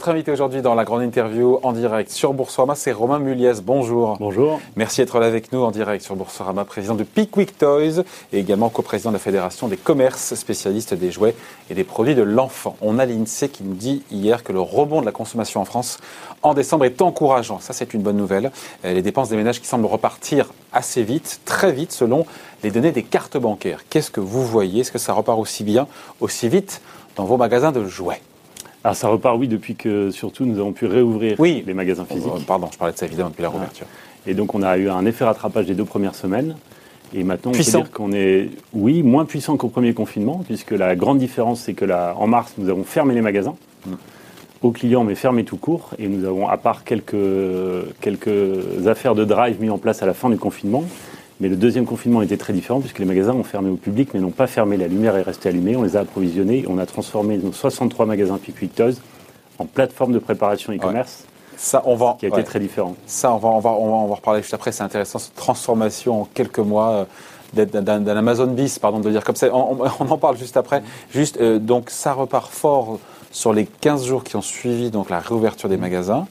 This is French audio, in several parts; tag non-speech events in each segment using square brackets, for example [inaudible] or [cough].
Votre invité aujourd'hui dans la grande interview en direct sur Boursorama, c'est Romain Muliez. Bonjour. Bonjour. Merci d'être là avec nous en direct sur Boursorama, président de Pickwick Toys et également coprésident de la Fédération des commerces spécialistes des jouets et des produits de l'enfant. On a l'INSEE qui nous dit hier que le rebond de la consommation en France en décembre est encourageant. Ça, c'est une bonne nouvelle. Euh, les dépenses des ménages qui semblent repartir assez vite, très vite, selon les données des cartes bancaires. Qu'est-ce que vous voyez? Est-ce que ça repart aussi bien, aussi vite dans vos magasins de jouets? Alors ça repart, oui, depuis que surtout nous avons pu réouvrir oui. les magasins physiques. Euh, pardon, je parlais de ça évidemment depuis la réouverture. Et donc on a eu un effet rattrapage des deux premières semaines. Et maintenant, puissant. on peut dire qu'on est, oui, moins puissant qu'au premier confinement, puisque la grande différence, c'est que là, en mars, nous avons fermé les magasins mm. aux clients, mais fermé tout court. Et nous avons, à part quelques, quelques affaires de drive mis en place à la fin du confinement, mais le deuxième confinement était très différent puisque les magasins ont fermé au public mais n'ont pas fermé. La lumière est restée allumée. On les a approvisionnés. On a transformé nos 63 magasins Pickwick Toys en plateforme de préparation e-commerce. Ça, on va, qui a été très différent. Ça, on va, on va, on va, on va reparler juste après. C'est intéressant cette transformation en quelques mois euh, d'un Amazon bis, pardon de dire comme ça. On, on, en parle juste après. Juste, euh, donc, ça repart fort sur les 15 jours qui ont suivi donc la réouverture des magasins.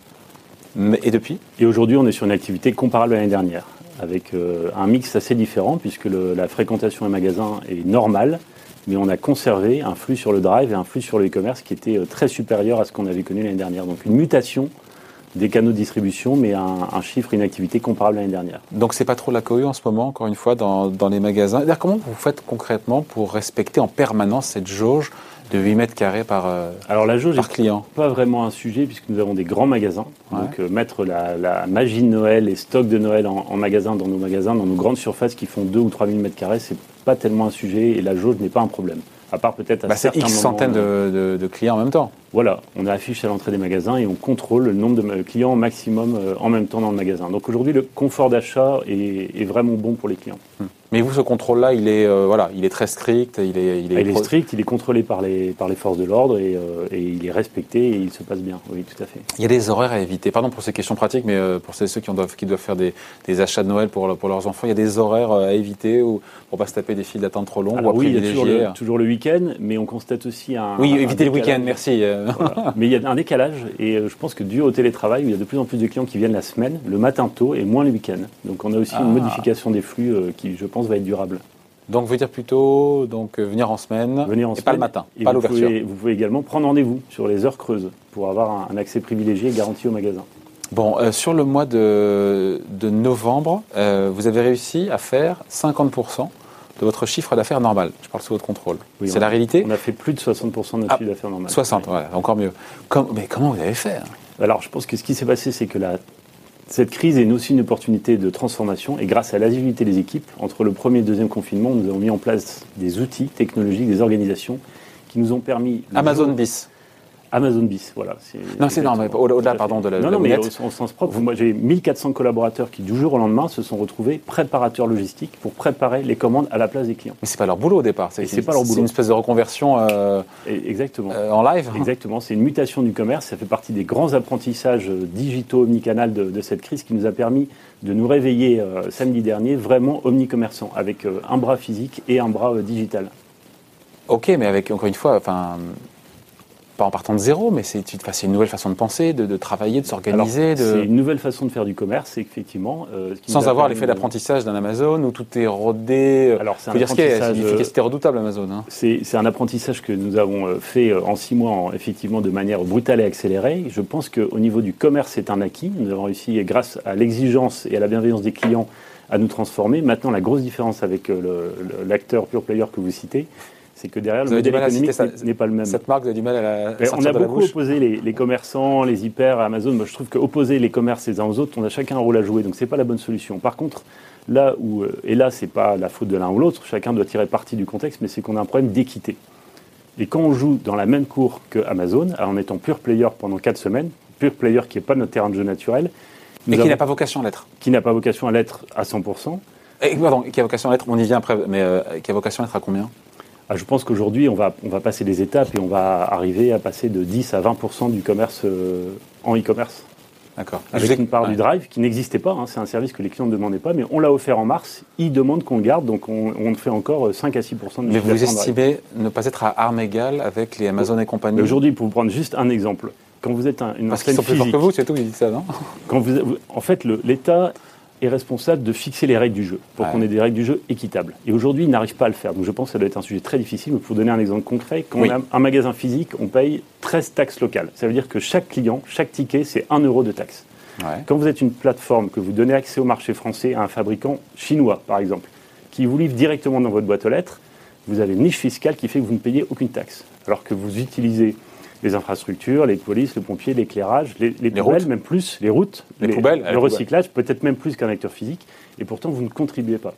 Et depuis? Et aujourd'hui, on est sur une activité comparable à l'année dernière avec euh, un mix assez différent puisque le, la fréquentation des magasins est normale, mais on a conservé un flux sur le drive et un flux sur le e-commerce qui était euh, très supérieur à ce qu'on avait connu l'année dernière. Donc une mutation des canaux de distribution, mais un, un chiffre, une activité comparable à l'année dernière. Donc c'est pas trop la cohue en ce moment, encore une fois, dans, dans les magasins. Comment vous faites concrètement pour respecter en permanence cette jauge de 8 mètres carrés par, euh, Alors la jauge par client pas vraiment un sujet puisque nous avons des grands magasins. Ouais. Donc euh, mettre la, la, magie de Noël, les stocks de Noël en, en, magasin, dans nos magasins, dans nos grandes surfaces qui font 2 ou 3 000 mètres carrés, c'est pas tellement un sujet et la jauge n'est pas un problème. À part peut-être à bah certains X centaines de, de, de, clients en même temps. Voilà, on affiche à l'entrée des magasins et on contrôle le nombre de clients maximum euh, en même temps dans le magasin. Donc aujourd'hui, le confort d'achat est, est, vraiment bon pour les clients. Hum. Mais vous, ce contrôle-là, il est euh, voilà, il est très strict. Il est, il est, il est strict, il est contrôlé par les par les forces de l'ordre et, euh, et, il est respecté et il se passe bien. Oui, tout à fait. Il y a des horaires à éviter. Pardon pour ces questions pratiques, mais euh, pour ceux qui, doivent, qui doivent faire des, des, achats de Noël pour pour leurs enfants, il y a des horaires à éviter ou pour pas se taper des files d'attente trop longues. Alors, ou oui, il y a toujours le, toujours le week-end, mais on constate aussi un. Oui, éviter le week-end. Merci. Voilà. mais il y a un décalage et je pense que dû au télétravail, il y a de plus en plus de clients qui viennent la semaine, le matin tôt et moins le week-end. Donc on a aussi ah. une modification des flux qui, je pense, va être durable. Donc, veut dire plutôt donc, venir en semaine venir en et semaine, pas le matin, et pas vous l'ouverture. Pouvez, vous pouvez également prendre rendez-vous sur les heures creuses pour avoir un, un accès privilégié et garanti au magasin. Bon, euh, sur le mois de, de novembre, euh, vous avez réussi à faire 50% de votre chiffre d'affaires normal. Je parle sous votre contrôle. Oui, C'est la réalité On a fait plus de 60% de notre ah, chiffre d'affaires normal. 60, oui. voilà, encore mieux. Comme, mais comment vous avez fait hein? Alors, je pense que ce qui s'est passé, c'est que la, cette crise est aussi une opportunité de transformation et grâce à l'agilité des équipes, entre le premier et le deuxième confinement, nous avons mis en place des outils technologiques, des organisations qui nous ont permis... Amazon jour... bis. Amazon bis, voilà. Non, c'est normal. Au-delà, au de la. Non, non, mais au, sens propre. Moi, j'ai 1400 collaborateurs qui, du jour au lendemain, se sont retrouvés préparateurs logistiques pour préparer les commandes à la place des clients. Mais c'est pas leur boulot au départ. C'est pas leur boulot. C'est une espèce de reconversion. Euh, Exactement. Euh, en live. Exactement. C'est une mutation du commerce. Ça fait partie des grands apprentissages digitaux omnicanal de, de cette crise qui nous a permis de nous réveiller euh, samedi dernier vraiment omnicommerçants avec euh, un bras physique et un bras euh, digital. Ok, mais avec encore une fois, enfin pas en partant de zéro, mais c'est une nouvelle façon de penser, de, de travailler, de s'organiser. De... C'est une nouvelle façon de faire du commerce, effectivement. Euh, Sans avoir l'effet d'apprentissage d'un Amazon où tout est rodé. Alors, c'est un dire apprentissage. Une efficacité redoutable, Amazon. Hein. C'est un apprentissage que nous avons fait en six mois, en, effectivement, de manière brutale et accélérée. Je pense qu'au niveau du commerce, c'est un acquis. Nous avons réussi, grâce à l'exigence et à la bienveillance des clients, à nous transformer. Maintenant, la grosse différence avec l'acteur pure player que vous citez, c'est que derrière vous le modèle économique n'est pas le même. Cette marque, vous avez du mal à la. À on a beaucoup opposé les, les, commerçants, les hyper, Amazon. Moi, je trouve qu'opposer les commerces les uns aux autres, on a chacun un rôle à jouer, donc c'est pas la bonne solution. Par contre, là où et là, c'est pas la faute de l'un ou l'autre, chacun doit tirer parti du contexte, mais c'est qu'on a un problème d'équité. Et quand on joue dans la même cour que Amazon, en étant pure player pendant quatre semaines, pure player qui n'est pas notre terrain de jeu naturel, mais qui n'a pas vocation à l'être, qui n'a pas vocation à l'être à 100%. Et, pardon, qui a vocation à l'être, on y vient après, mais euh, qui a vocation à être à combien? Ah, je pense qu'aujourd'hui, on va, on va passer des étapes et on va arriver à passer de 10 à 20% du commerce euh, en e-commerce. D'accord. Avec une part ouais. du drive qui n'existait pas. Hein, c'est un service que les clients ne demandaient pas, mais on l'a offert en mars. Ils demandent qu'on le garde, donc on, on, fait encore 5 à 6 de Mais vous estimez ne pas être à armes égales avec les Amazon et compagnie Aujourd'hui, pour vous prendre juste un exemple, quand vous êtes un, une Parce qu'ils enseigne sont plus forts physique, que vous, c'est tout, ils disent ça, non? Quand vous, vous- en fait, l'État est responsable de fixer les règles du jeu, pour Ouais. qu'on ait des règles du jeu équitables. Et aujourd'hui, il n'arrive pas à le faire. Donc je pense que ça doit être un sujet très difficile. Mais pour vous donner un exemple concret, quand Oui. on a un magasin physique, on paye 13 taxes locales. Ça veut dire que chaque client, chaque ticket, c'est 1 euro de taxe. Ouais. Quand vous êtes une plateforme, que vous donnez accès au marché français à un fabricant chinois, par exemple, qui vous livre directement dans votre boîte aux lettres, vous avez une niche fiscale qui fait que vous ne payez aucune taxe. Alors que vous utilisez les infrastructures, les polices, le pompier, l'éclairage, les, les Les poubelles, routes. même plus, les routes, Les poubelles, le recyclage, peut-être même plus qu'un acteur physique, et pourtant vous ne contribuez pas.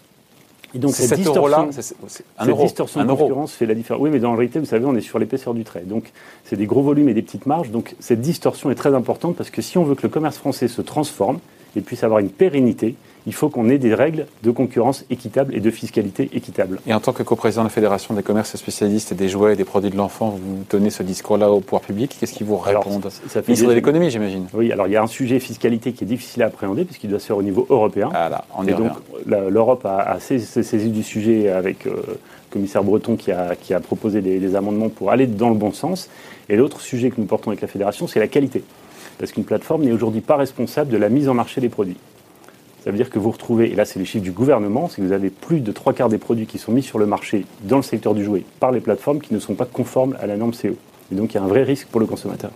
Et donc cette 7 euros-là, distorsion, c'est c'est un cette euro. distorsion Un de euro. concurrence fait la différence. Oui, mais dans le retail, vous savez, on est sur l'épaisseur du trait. Donc, c'est des gros volumes et des petites marges. Donc, cette distorsion est très importante parce que si on veut que le commerce français se transforme et puisse avoir une pérennité, il faut qu'on ait des règles de concurrence équitables et de fiscalité équitable. Et en tant que coprésident de la Fédération des commerces spécialistes des jouets et des produits de l'enfant, vous tenez ce discours-là au pouvoir public. Qu'est-ce qu'ils vous Alors, répondent ça- ça fait Ministre de déjà- l'économie, j'imagine. Oui, alors il y a un sujet fiscalité qui est difficile à appréhender puisqu'il doit se faire au niveau européen. Ah là, on y Et donc, l'Europe a, a sais- s'est saisie du sujet avec euh, le commissaire Breton qui a, qui a proposé des, des amendements pour aller dans le bon sens. Et l'autre sujet que nous portons avec la fédération, c'est la qualité. Parce qu'une plateforme n'est aujourd'hui pas responsable de la mise en marché des produits. Ça veut dire que vous retrouvez, et là c'est les chiffres du gouvernement, c'est que vous avez plus de trois quarts des produits qui sont mis sur le marché dans le secteur du jouet par les plateformes qui ne sont pas conformes à la norme CO. Et donc il y a un vrai risque pour le consommateur.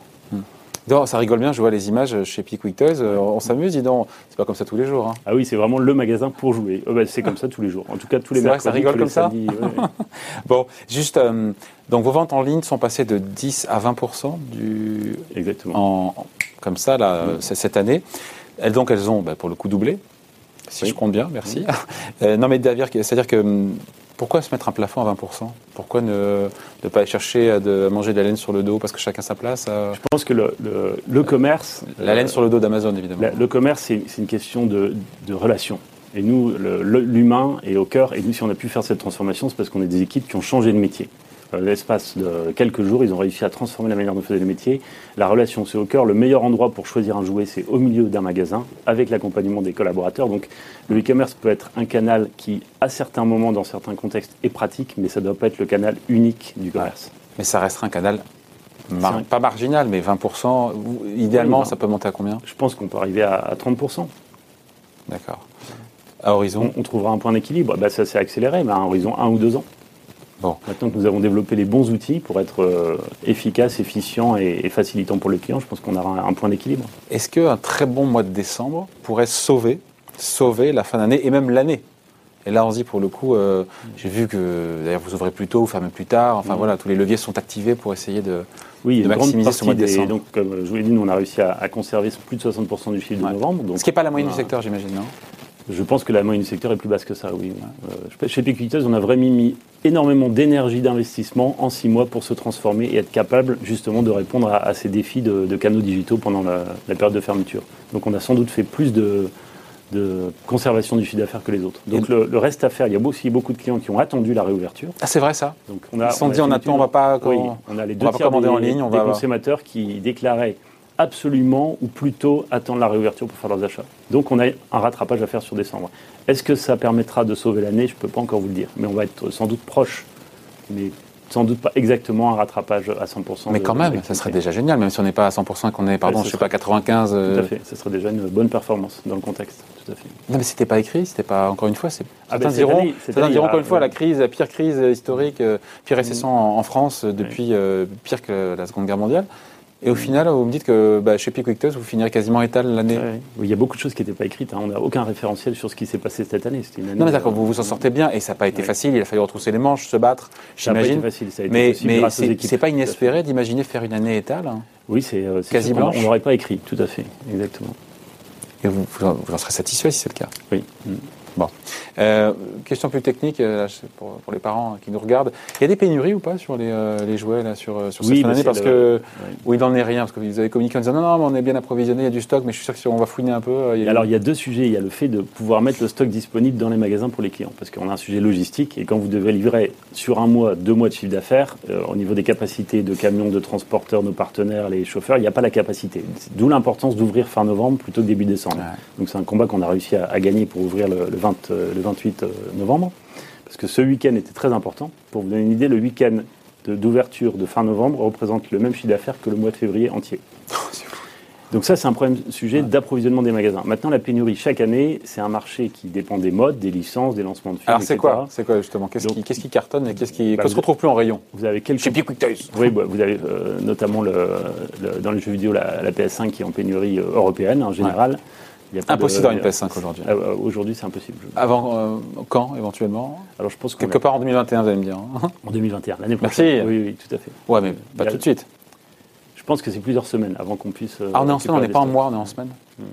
Non, ça rigole bien, je vois les images chez Pickwick Toys. euh, On s'amuse, dis donc. C'est pas comme ça tous les jours. hein. Ah oui, c'est vraiment le magasin pour jouer. Euh, bah, c'est comme ça tous les jours. En tout cas, tous les mercredis, ça rigole tous les comme ça samedis, ouais, ouais. [laughs] Bon, juste, euh, donc vos ventes en ligne sont passées de 10 à 20% du, Exactement. en, en- comme ça, là, c'est cette année. Elles, donc, elles ont, bah, pour le coup, doublé, si Oui. je compte bien, merci. [laughs] Euh, non, mais c'est-à-dire que hum, pourquoi se mettre un plafond à 20% Pourquoi ne, ne pas aller chercher à, de, à manger de la laine sur le dos parce que chacun sa place euh, Je pense que le, le- le commerce. La euh, laine sur le dos d'Amazon, évidemment. la- le commerce, c'est une question de, de relation. Et nous, l'humain est au cœur. Et nous, si on a pu faire cette transformation, c'est parce qu'on est des équipes qui ont changé de métier. Euh, L'espace de quelques jours, ils ont réussi à transformer la manière dont on faisait le métier. La relation, c'est au cœur. Le meilleur endroit pour choisir un jouet, c'est au milieu d'un magasin, avec l'accompagnement des collaborateurs. Donc, le e-commerce peut être un canal qui, à certains moments, dans certains contextes, est pratique, mais ça ne doit pas être le canal unique du commerce. Mais ça restera un canal, mar- pas marginal, mais 20 Ou- Idéalement, Oui, ça peut monter à combien? Je pense qu'on peut arriver à, à 30%. D'accord. À horizon? On, on trouvera un point d'équilibre. Bah, ça s'est accéléré, mais à un horizon un ou deux ans. Bon. Maintenant que nous avons développé les bons outils pour être euh, efficace, efficient et, et facilitant pour le client, je pense qu'on aura un, un point d'équilibre. Est-ce qu'un très bon mois de décembre pourrait sauver, sauver la fin d'année et même l'année? Et là, on se dit pour le coup, euh, j'ai vu que d'ailleurs vous ouvrez plus tôt, vous fermez plus tard. Enfin Mhm. voilà, tous les leviers sont activés pour essayer de. Oui, maximiser ce mois de des. décembre. Donc, comme je vous l'ai dit, nous, on a réussi à, à conserver plus de 60% du chiffre Ouais. de novembre. Donc, Ce qui n'est pas la moyenne du secteur, j'imagine, non? Je pense que la moyenne du secteur est plus basse que ça, oui. Euh, chez Picuiteuse, on a vraiment mis énormément d'énergie d'investissement en six mois pour se transformer et être capable justement de répondre à, à ces défis de, de canaux digitaux pendant la, la période de fermeture. Donc on a sans doute fait plus de, de conservation du chiffre d'affaires que les autres. Donc le, le reste à faire, il y a aussi beaucoup de clients qui ont attendu la réouverture. Ah, c'est vrai ça Donc on a, Ils se sont a dit, on attend, on va pas. oui, on a les deux tiers des, en ligne, on des va avoir- consommateurs qui déclaraient absolument ou plutôt attendre la réouverture pour faire leurs achats. Donc on a un rattrapage à faire sur décembre. Est-ce que ça permettra de sauver l'année? Je ne peux pas encore vous le dire. Mais on va être sans doute proche, mais sans doute pas exactement un rattrapage à 100%. Mais quand de même, ça serait déjà génial, même si on n'est pas à 100% et qu'on est, pardon, Ouais, je ce sais pas, 95. Tout euh, à fait. Ce serait déjà une bonne performance dans le contexte. Tout à fait. Non, mais c'était pas écrit, c'était pas, encore une fois, c'est. Ah, certains ben, diront, année- cette certains année, diront il y a- encore une fois, la crise, la pire crise euh, historique, euh, pire récession en, en France euh, depuis, euh, pire que la Seconde Guerre mondiale. Et au final, vous me dites que bah, chez Pickwick Toys, vous finirez quasiment étal l'année. Ouais. Il y a beaucoup de choses qui n'étaient pas écrites. hein. On n'a aucun référentiel sur ce qui s'est passé cette année. C'était une année. Non, mais d'accord, euh, vous vous en sortez bien et ça n'a pas été Ouais. facile, il a fallu retrousser les manches, se battre, Ça n'a pas été j'imagine. facile. Ça a été Mais, mais c'est pas inespéré d'imaginer faire une année étale hein. Oui, c'est euh, c'est Quasi sûr qu'on l'a- blanche. On n'aurait pas écrit, tout à fait, exactement. et vous, vous en- vous en serez satisfait si c'est le cas. Oui. Bon. Euh, question plus technique euh, là, pour, pour les parents qui nous regardent. Il y a des pénuries ou pas sur les, euh, les jouets là, sur, sur Oui, cette fin d'année c'est Parce le- que Ouais. où il n'en est rien, parce que vous avez communiqué en disant non, non, mais on est bien approvisionné, il y a du stock, mais je suis sûr que si on va fouiner un peu. il y a- Alors il y a deux sujets. Il y a le fait de pouvoir mettre le stock disponible dans les magasins pour les clients, parce qu'on a un sujet logistique et quand vous devez livrer sur un mois, deux mois de chiffre d'affaires, euh, au niveau des capacités de camions, de transporteurs, nos partenaires, les chauffeurs, il n'y a pas la capacité. D'où l'importance d'ouvrir fin novembre plutôt que début décembre. Ouais. Donc c'est un combat qu'on a réussi à, à gagner pour ouvrir le, le 20, euh, le 28 euh, novembre, parce que ce week-end était très important. Pour vous donner une idée, le week-end d'ouverture de fin novembre représente le même chiffre d'affaires que le mois de février entier. [laughs] Donc ça, c'est un problème sujet d'approvisionnement des magasins. Maintenant, la pénurie, chaque année, c'est un marché qui dépend des modes, des licences, des lancements de films, Alors c'est quoi C'est quoi justement? Qu'est-ce qui, cartonne et qu'est-ce qui Bah, qu'on se retrouve plus en rayon? Vous avez quelques... Chez Toys. Oui, bah, vous avez euh, notamment le, le- dans les jeux vidéo la, la PS5 qui est en pénurie européenne en général. Y a pas Impossible d'avoir une PS5 aujourd'hui. Ah, euh, Aujourd'hui, c'est impossible. Avant euh, quand éventuellement Alors, je pense Quelque part en 2021, vous allez me dire. hein en 2021, l'année Merci. prochaine. Oui, oui, tout à fait. ouais, mais pas a- tout de suite. Je pense que c'est plusieurs semaines avant qu'on puisse. euh, Ah, on est en semaine, on n'est pas en mois, on est en semaine. stocks.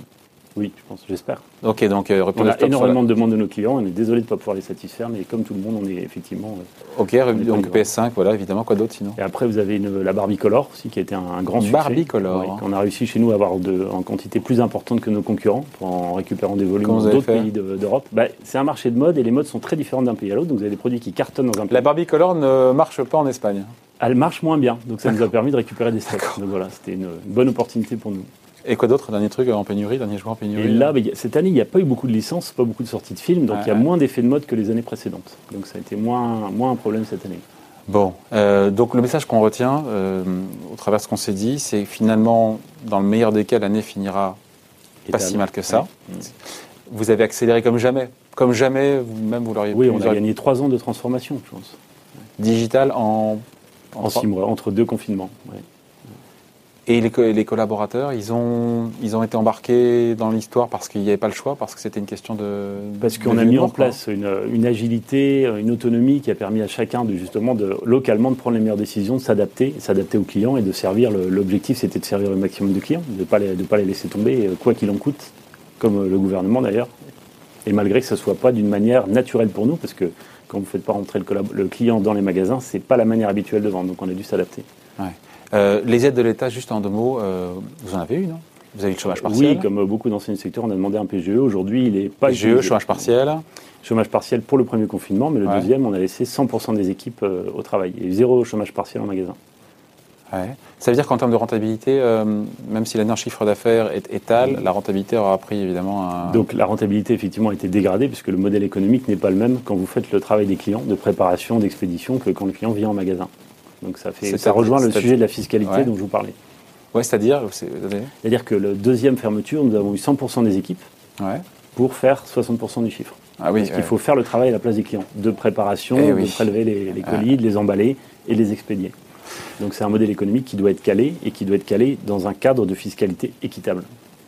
Oui, je pense, j'espère. Ok, donc euh, On a énormément de demandes de nos clients. On est désolé de ne pas pouvoir les satisfaire, mais comme tout le monde, on est effectivement. euh, Ok, donc livré. PS5, voilà, évidemment, quoi d'autre sinon? Et après, vous avez une- la Barbie Color aussi, qui a été un, un grand succès. Barbie Color. Oui, qu'on a réussi chez nous à avoir de- en quantité plus importante que nos concurrents, en récupérant des volumes d'autres pays de- d'Europe. Bah, c'est un marché de mode et les modes sont très différents d'un pays à l'autre. Donc vous avez des produits qui cartonnent dans un pays. La Barbie Color ne marche pas en Espagne. Elle marche moins bien, donc ça nous a [laughs] permis de récupérer des stocks. Donc voilà, c'était une bonne opportunité pour nous. Et quoi d'autre Dernier truc en pénurie, dernier joueur en pénurie Et là, bah, a- cette année, il n'y a pas eu beaucoup de licences, pas beaucoup de sorties de films, donc il y a ouais. moins d'effets de mode que les années précédentes. Donc ça a été moins, moins un problème cette année. Bon, euh, donc le message qu'on retient euh, au travers de ce qu'on s'est dit, c'est finalement, dans le meilleur des cas, l'année finira pas si mal que ça. Ouais. Vous avez accéléré comme jamais. Comme jamais, vous-même, vous l'auriez Oui, on a auriez- gagné trois ans de transformation, je pense, digital en, en six mois, entre deux confinements. ouais. Et les, co- les collaborateurs, ils ont, ils ont été embarqués dans l'histoire parce qu'il n'y avait pas le choix, parce que c'était une question de. Parce qu'on a mis en place une, une agilité, une autonomie qui a permis à chacun de justement de localement de prendre les meilleures décisions, de s'adapter, s'adapter aux clients et de servir. L'objectif, c'était de servir le maximum de clients, de ne pas, les- de pas les laisser tomber, euh, quoi qu'il en coûte, comme euh, le gouvernement d'ailleurs. Et malgré que ce soit pas d'une manière naturelle pour nous, parce que quand vous ne faites pas rentrer le, le client dans les magasins, c'est pas la manière habituelle de vendre, donc on a dû s'adapter. Ouais. Euh, les aides de l'État, juste en deux mots, euh, vous en avez eu, non? Vous avez eu le chômage partiel? Oui, comme beaucoup d'anciens secteurs, on a demandé un PGE. Aujourd'hui, il est pas PGE, utilisé. chômage partiel. Chômage partiel pour le premier confinement, mais le Ouais. deuxième, on a laissé 100% des équipes euh, au travail. Et zéro chômage partiel en magasin. Ouais. Ça veut dire qu'en termes de rentabilité, euh, même si l'année en chiffre d'affaires est étale, la rentabilité aura pris évidemment un. Donc la rentabilité effectivement a été dégradée puisque le modèle économique n'est pas le même quand vous faites le travail des clients de préparation, d'expédition que quand le client vient en magasin. Donc ça, fait, ça rejoint le sujet de la fiscalité Ouais. dont je vous parlais. Ouais, c'est-à-dire. C'est-à-dire que le deuxième fermeture, nous avons eu 100% des équipes Ouais. pour faire 60% du chiffre. Ah oui. Parce qu'il faut faire le travail à la place des clients, de préparation, Eh de oui. prélever les, les colis, de les emballer et de les expédier. Donc c'est un modèle économique qui doit être calé et qui doit être calé dans un cadre de fiscalité équitable.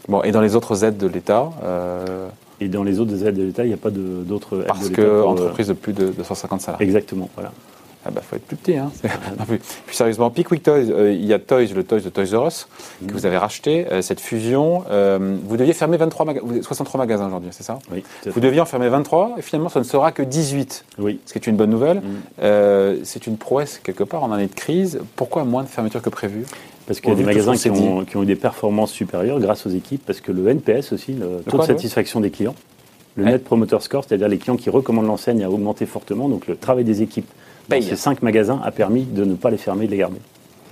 Bon, et dans les autres aides de l'État, euh, Et dans les autres aides de l'État, il n'y a pas de- d'autres aides parce de l'État. que pour, euh, entreprise de plus de 250 salariés. Exactement, voilà. Ah bah, faut être plus petit. Hein. [laughs] Non, plus. Puis sérieusement, Pickwick Toys, euh, il y a Toys, le Toys de Toys R Us, que vous avez racheté. euh, cette fusion, euh, vous deviez fermer 23 maga- vous- 63 magasins aujourd'hui, c'est ça? Oui, Vous deviez en fermer 23, et finalement, ça ne sera que 18. oui. Ce qui est une bonne nouvelle. Mm. C'est une prouesse, quelque part, en année de crise. Pourquoi moins de fermetures que prévu? Parce qu'il y a des magasins qui ont, qui ont eu des performances supérieures grâce aux équipes, parce que le NPS aussi, le taux quoi, de le- satisfaction des clients, le. Net Promoter Score, c'est-à-dire les clients qui recommandent l'enseigne, a augmenté fortement. Donc le travail des équipes Paye. ces cinq magasins a permis de ne pas les fermer, de les garder.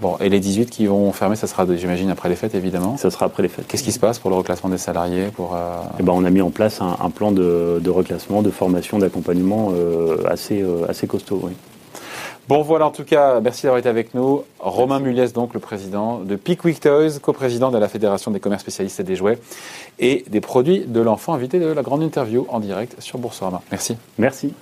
Bon, et les 18 qui vont fermer, ça sera, j'imagine, après les fêtes, évidemment. Ça sera après les fêtes. Qu'est-ce qui se passe pour le reclassement des salariés pour, euh, Eh ben, on a mis en place un, un plan de, de reclassement, de formation, d'accompagnement euh, assez, euh, assez costaud. Oui. Bon, voilà, en tout cas, merci d'avoir été avec nous. Romain Muliès, donc le président de Pickwick Toys, coprésident de la Fédération des commerces spécialistes et des jouets et des produits de l'enfant, invité de la grande interview en direct sur Boursorama. Merci. Merci.